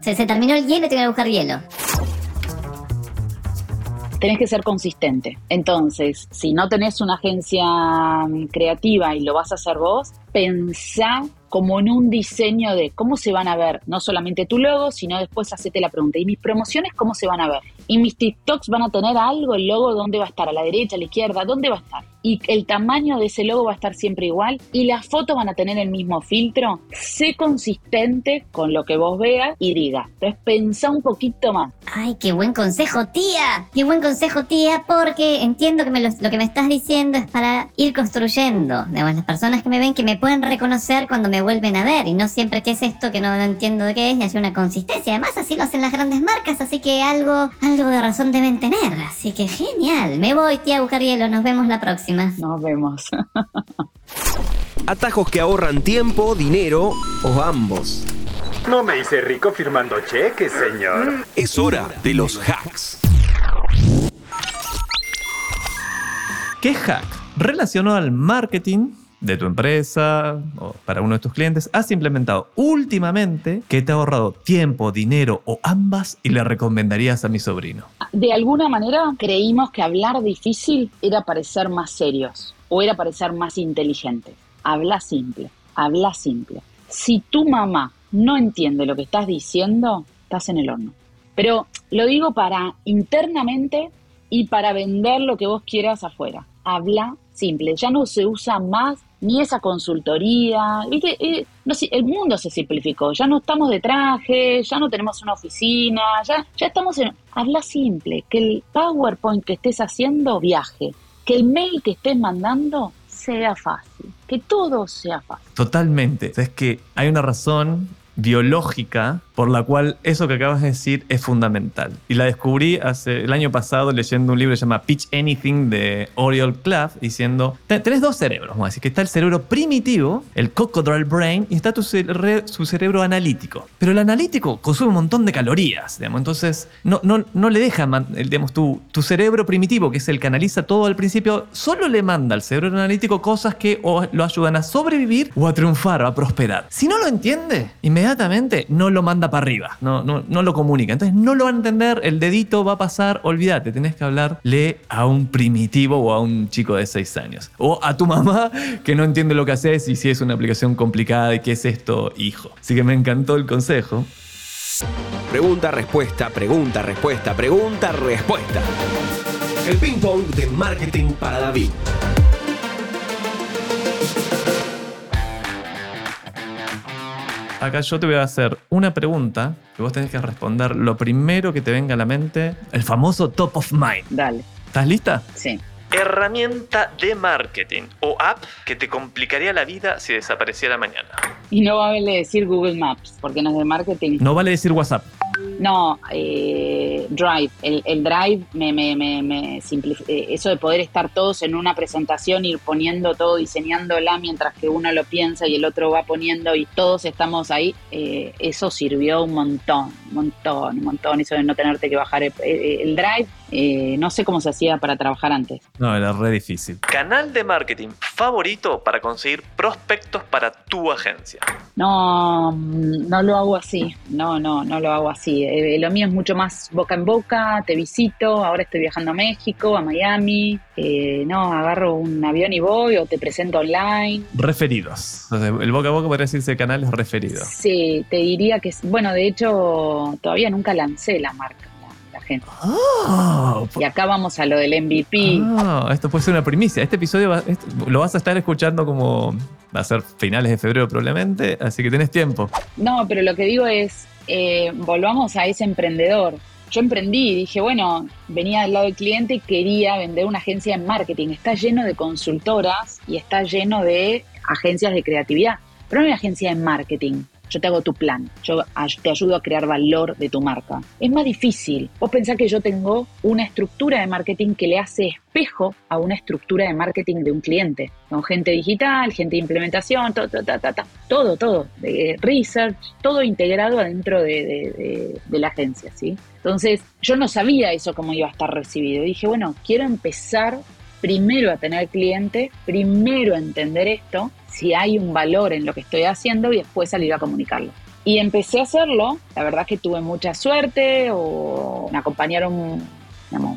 se, se terminó el hielo y tengo que buscar hielo tenés que ser consistente. Entonces, si no tenés una agencia mm, creativa y lo vas a hacer vos, pensá como en un diseño de cómo se van a ver, no solamente tu logo, sino después hacete la pregunta, ¿y mis promociones cómo se van a ver? ¿Y mis TikToks van a tener algo, el logo, dónde va a estar? ¿A la derecha, a la izquierda? ¿Dónde va a estar? Y el tamaño de ese logo va a estar siempre igual y las fotos van a tener el mismo filtro. Sé consistente con lo que vos veas y diga. Entonces pensá un poquito más. Ay, qué buen consejo, tía. Qué buen consejo, tía, porque entiendo que me lo, que me estás diciendo es para ir construyendo. Digamos, las personas que me ven que me pueden reconocer cuando me vuelven a ver y no siempre qué es esto que no, entiendo de qué es y hace una consistencia. Además así lo hacen las grandes marcas, así que algo, algo de razón deben tener. Así que genial. Me voy, tía, a buscar hielo. Nos vemos la próxima. Nos vemos. Atajos que ahorran tiempo, dinero o ambos. No me hice rico firmando cheques, señor. Es hora de los hacks. ¿Qué hack relacionado al marketing de tu empresa o para uno de tus clientes has implementado últimamente que te ha ahorrado tiempo, dinero o ambas y le recomendarías a mi sobrino? De alguna manera creímos que hablar difícil era parecer más serios o era parecer más inteligentes. Habla simple, habla simple. Si tu mamá no entiende lo que estás diciendo, estás en el horno. Pero lo digo para internamente y para vender lo que vos quieras afuera. Habla simple. Ya no se usa más ni esa consultoría. ¿Viste? Eh, no el mundo se simplificó. Ya no estamos de traje, ya no tenemos una oficina, ya, ya estamos en. Habla simple, que el PowerPoint que estés haciendo viaje, que el mail que estés mandando sea fácil, que todo sea fácil. Totalmente. Es que hay una razón biológica por la cual eso que acabas de decir es fundamental. Y la descubrí hace el año pasado leyendo un libro que se llama Pitch Anything de Oriol Cluff, diciendo, tenés dos cerebros, que está el cerebro primitivo, el cocodrile brain, y está tu su cerebro analítico. Pero el analítico consume un montón de calorías, digamos, entonces no, no, no le deja, digamos, tu, tu cerebro primitivo, que es el que analiza todo al principio, solo le manda al cerebro analítico cosas que lo ayudan a sobrevivir o a triunfar o a prosperar. Si no lo entiende, inmediatamente no lo manda para arriba, no, no, no lo comunica. Entonces no lo van a entender, el dedito va a pasar, olvídate, tenés que hablarle a un primitivo o a un chico de 6 años. O a tu mamá que no entiende lo que haces y si es una aplicación complicada y qué es esto, hijo. Así que me encantó el consejo. Pregunta, respuesta, pregunta, respuesta, pregunta, respuesta. El ping pong de marketing para David. Acá yo te voy a hacer una pregunta que vos tenés que responder lo primero que te venga a la mente, el famoso top of mind. Dale. ¿Estás lista? Sí. Herramienta de marketing o app que te complicaría la vida si desapareciera mañana. Y no vale decir Google Maps, porque no es de marketing. No vale decir WhatsApp. No, eh, Drive. El, Drive me, me, me, simplifica. Eh, eso de poder estar todos en una presentación, ir poniendo todo, diseñándola mientras que uno lo piensa y el otro va poniendo y todos estamos ahí, eh, eso sirvió un montón, un montón, un montón. Eso de no tenerte que bajar el, el Drive eh, no sé cómo se hacía para trabajar antes. No, era re difícil. Canal de marketing favorito para conseguir prospectos para tu agencia. No, no lo hago así. No, no, no lo hago así. Eh, lo mío es mucho más boca en boca, te visito, ahora estoy viajando a México, a Miami. Eh, no, agarro un avión y voy o te presento online. Referidos. el boca a boca podría decirse canales referidos. Sí, te diría que, bueno, de hecho, todavía nunca lancé la marca. Ah, y acá vamos a lo del MVP. Ah, esto puede ser una primicia. Este episodio lo vas a estar escuchando como va a ser finales de febrero probablemente, así que tienes tiempo. No, pero lo que digo es, eh, volvamos a ese emprendedor. Yo emprendí y dije, bueno, venía del lado del cliente y quería vender una agencia de marketing. Está lleno de consultoras y está lleno de agencias de creatividad, pero no hay agencia de marketing yo te hago tu plan, yo te ayudo a crear valor de tu marca. Es más difícil. Vos pensás que yo tengo una estructura de marketing que le hace espejo a una estructura de marketing de un cliente, con gente digital, gente de implementación, todo, todo, todo, de research, todo integrado adentro de, la agencia, ¿sí? Entonces, yo no sabía eso cómo iba a estar recibido. Dije, bueno, quiero empezar primero a tener cliente, primero a entender esto, si hay un valor en lo que estoy haciendo y después salir a comunicarlo. Y empecé a hacerlo, la verdad que tuve mucha suerte me acompañaron,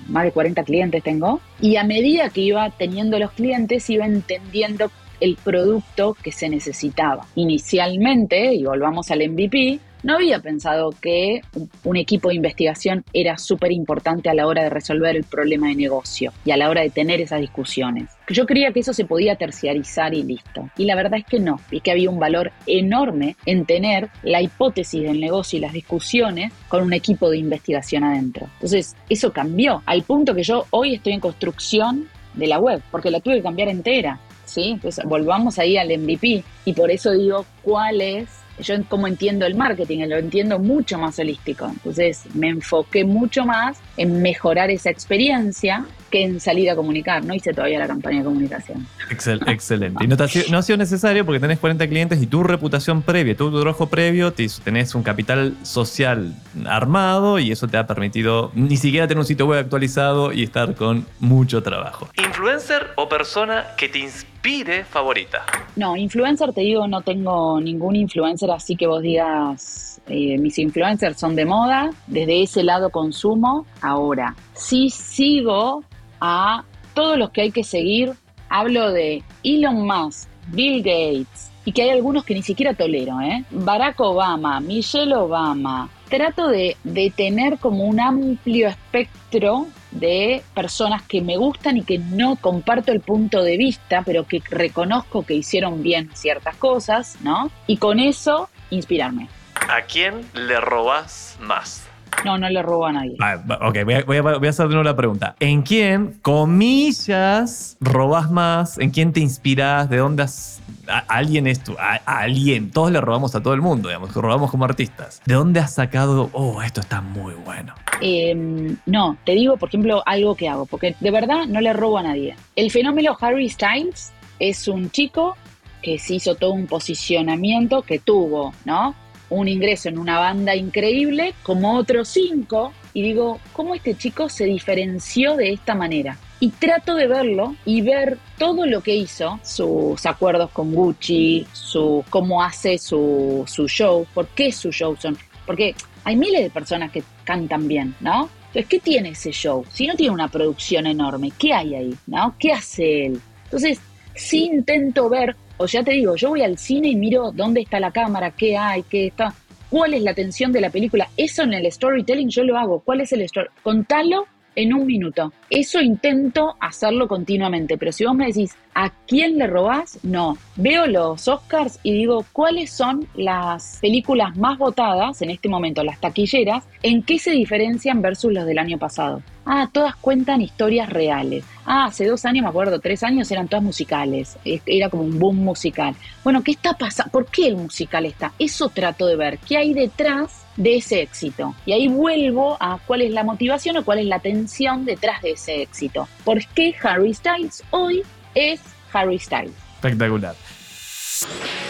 más de 40 clientes tengo, y a medida que iba teniendo los clientes iba entendiendo el producto que se necesitaba. Inicialmente, y volvamos al MVP, no había pensado que un equipo de investigación era súper importante a la hora de resolver el problema de negocio y a la hora de tener esas discusiones. Yo creía que eso se podía terciarizar y listo. Y la verdad es que no, y que había un valor enorme en tener la hipótesis del negocio y las discusiones con un equipo de investigación adentro. Entonces, eso cambió al punto que yo hoy estoy en construcción de la web, porque la tuve que cambiar entera. ¿sí? Entonces, volvamos ahí al MVP. Y por eso digo, ¿cuál es yo como entiendo el marketing, lo entiendo mucho más holístico. Entonces me enfoqué mucho más en mejorar esa experiencia que en salir a comunicar. No hice todavía la campaña de comunicación. excelente. Y no, ha sido necesario porque tenés 40 clientes y tu reputación previa, tu trabajo previo, tenés un capital social armado y eso te ha permitido ni siquiera tener un sitio web actualizado y estar con mucho trabajo. ¿Influencer o persona que te inspire favorita? No, influencer te digo, no tengo ningún influencer así que vos digas eh, mis influencers son de moda, desde ese lado consumo. Ahora, sí sigo a todos los que hay que seguir. Hablo de Elon Musk, Bill Gates, y que hay algunos que ni siquiera tolero, ¿eh? Barack Obama, Michelle Obama, trato de, de tener como un amplio espectro de personas que me gustan y que no comparto el punto de vista, pero que reconozco que hicieron bien ciertas cosas, ¿no? Y con eso inspirarme. ¿A quién le robás más? No, no le robo a nadie. Ah, ok, voy a, voy, a, voy a hacer de nuevo la pregunta. ¿En quién, comillas, robás más? ¿En quién te inspiras? ¿De dónde has... a- alguien es tu... a- alguien. Todos le robamos a todo el mundo, digamos, robamos como artistas. ¿De dónde has sacado, oh, esto está muy bueno? Eh, no, te digo, por ejemplo, algo que hago, porque de verdad no le robo a nadie. El fenómeno Harry Styles es un chico que se hizo todo un posicionamiento que tuvo, ¿no? Un ingreso en una banda increíble, como otros cinco, y digo, ¿cómo este chico se diferenció de esta manera? Y trato de verlo y ver todo lo que hizo, sus acuerdos con Gucci, su, cómo hace su, su show, por qué sus shows son. Porque hay miles de personas que cantan bien, ¿no? Entonces, ¿qué tiene ese show? Si no tiene una producción enorme, ¿qué hay ahí? ¿No? ¿Qué hace él? Entonces, sí intento ver, o ya te digo, yo voy al cine y miro dónde está la cámara, qué hay, qué está, cuál es la tensión de la película. Eso en el storytelling yo lo hago. ¿Cuál es el story? Contalo en un minuto. Eso intento hacerlo continuamente, pero si vos me decís, ¿a quién le robás? No. Veo los Oscars y digo, ¿cuáles son las películas más votadas en este momento, las taquilleras? ¿En qué se diferencian versus los del año pasado? Ah, todas cuentan historias reales. Ah, hace dos años, me acuerdo, tres años eran todas musicales. Es- Era como un boom musical. Bueno, ¿qué está pasando? ¿Por qué el musical está? Eso trato de ver. ¿Qué hay detrás de ese éxito? Y ahí vuelvo a cuál es la motivación o cuál es la tensión detrás de ese éxito. ¿Por qué Harry Styles hoy es Harry Styles? Espectacular.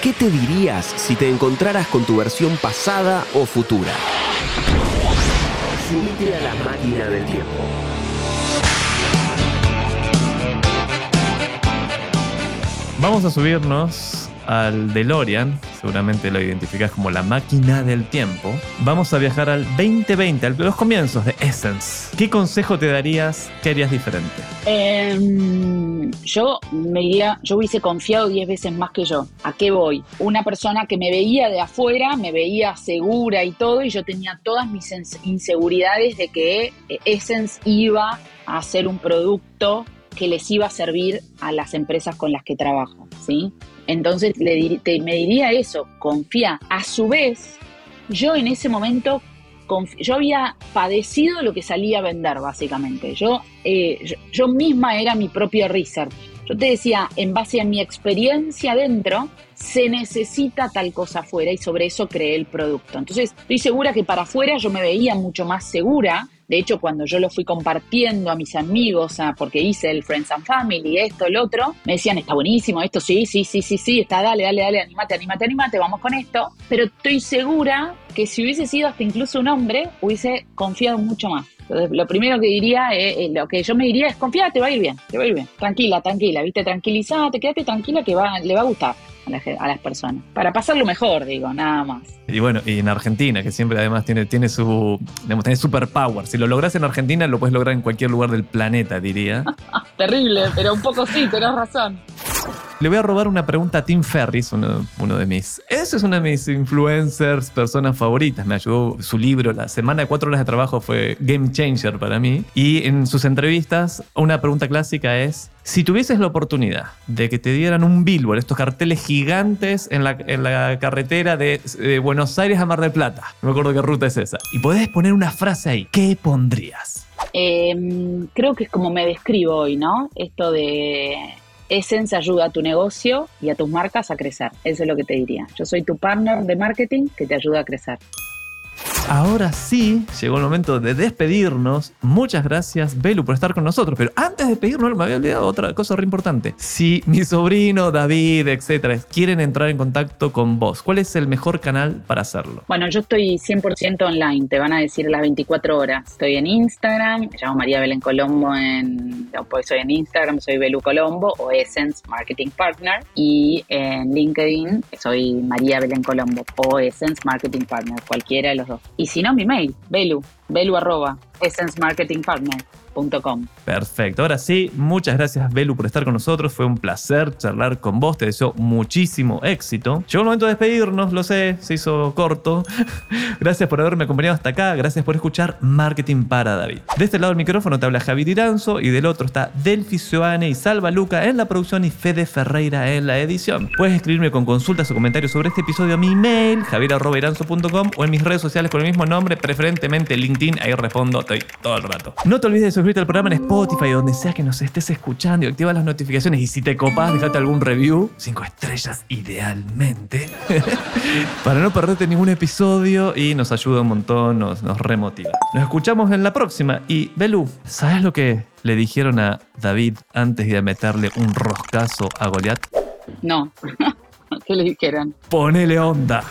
¿Qué te dirías si te encontraras con tu versión pasada o futura? Subite a la máquina del tiempo. Vamos a subirnos al DeLorean, seguramente lo identificás como la máquina del tiempo. Vamos a viajar al 2020, a los comienzos de Essence. ¿Qué consejo te darías? ¿Qué harías diferente? Em, yo me iría, yo hubiese confiado 10 veces más que yo. ¿A qué voy? Una persona que me veía de afuera, me veía segura y todo, y yo tenía todas mis ins- inseguridades de que eh, Essence iba a ser un producto que les iba a servir a las empresas con las que trabajo, ¿sí? Entonces te- me diría eso, confía. A su vez, yo en ese momento yo había padecido lo que salía a vender, básicamente. Yo, eh, yo, yo misma era mi propio research. Yo te decía, en base a mi experiencia dentro, se necesita tal cosa afuera y sobre eso creé el producto. Entonces, estoy segura que para afuera yo me veía mucho más segura. De hecho, cuando yo lo fui compartiendo a mis amigos, ah, porque hice el Friends and Family, esto, el otro, me decían, está buenísimo, esto sí, sí, sí, sí, sí, está, dale, dale, dale, animate, animate, animate, vamos con esto. Pero estoy segura que si hubiese sido hasta incluso un hombre, hubiese confiado mucho más. Entonces, lo primero que diría, es, eh, lo que yo me diría es, confía, te va a ir bien, te va a ir bien. Tranquila, tranquila, viste, tranquilizate, quédate tranquila que va, le va a gustar a, las personas. Para pasarlo mejor, digo, nada más. Y bueno, y en Argentina, que siempre además tiene, tiene su digamos, tiene superpower. Si lo logras en Argentina, lo puedes lograr en cualquier lugar del planeta, diría. Terrible, pero un poco sí, tenés razón. Le voy a robar una pregunta a Tim Ferris, uno, uno de mis. Ese es uno de mis influencers, personas favoritas. Me ayudó su libro. La semana de cuatro horas de trabajo fue game changer para mí. Y en sus entrevistas, una pregunta clásica es: si tuvieses la oportunidad de que te dieran un billboard, estos carteles gigantes en la, en la carretera de, Buenos Aires a Mar del Plata, no me acuerdo qué ruta es esa, y podés poner una frase ahí, ¿qué pondrías? Eh, creo que es como me describo hoy, ¿no? Esto de Essence ayuda a tu negocio y a tus marcas a crecer. Eso es lo que te diría. Yo soy tu partner de marketing que te ayuda a crecer. Ahora sí, llegó el momento de despedirnos. Muchas gracias, Belu, por estar con nosotros. Pero antes de despedirnos, me había olvidado otra cosa re importante. Si mi sobrino, David, etcétera, quieren entrar en contacto con vos, ¿cuál es el mejor canal para hacerlo? Bueno, yo estoy 100% online, te van a decir las 24 horas. Estoy en Instagram, me llamo María Belén Colombo, en, pues soy en Instagram, soy Belu Colombo o Essence Marketing Partner. Y en LinkedIn soy María Belén Colombo o Essence Marketing Partner, cualquiera de los dos. Y si no, mi mail, belu Belu arroba Perfecto. Ahora sí, muchas gracias, Belu, por estar con nosotros. Fue un placer charlar con vos. Te deseo muchísimo éxito. Llegó el momento de despedirnos, lo sé, se hizo corto. gracias por haberme acompañado hasta acá. Gracias por escuchar Marketing para David. De este lado del micrófono te habla Javi Tiranzo y del otro está Delphi Sioane y Salva Luca en la producción y Fede Ferreira en la edición. Puedes escribirme con consultas o comentarios sobre este episodio a mi mail, javier.iranzo.com o en mis redes sociales con el mismo nombre, preferentemente LinkedIn. Ahí respondo todo el rato. No te olvides de suscribirte al programa en Spotify, donde sea que nos estés escuchando y activa las notificaciones. Y si te copas, déjate algún review, cinco estrellas idealmente, para no perderte ningún episodio y nos ayuda un montón, nos, nos remotiva. Nos escuchamos en la próxima. Y Belu, ¿sabes lo que le dijeron a David antes de meterle un roscazo a Goliat? No, ¿qué le dijeron? Ponele onda.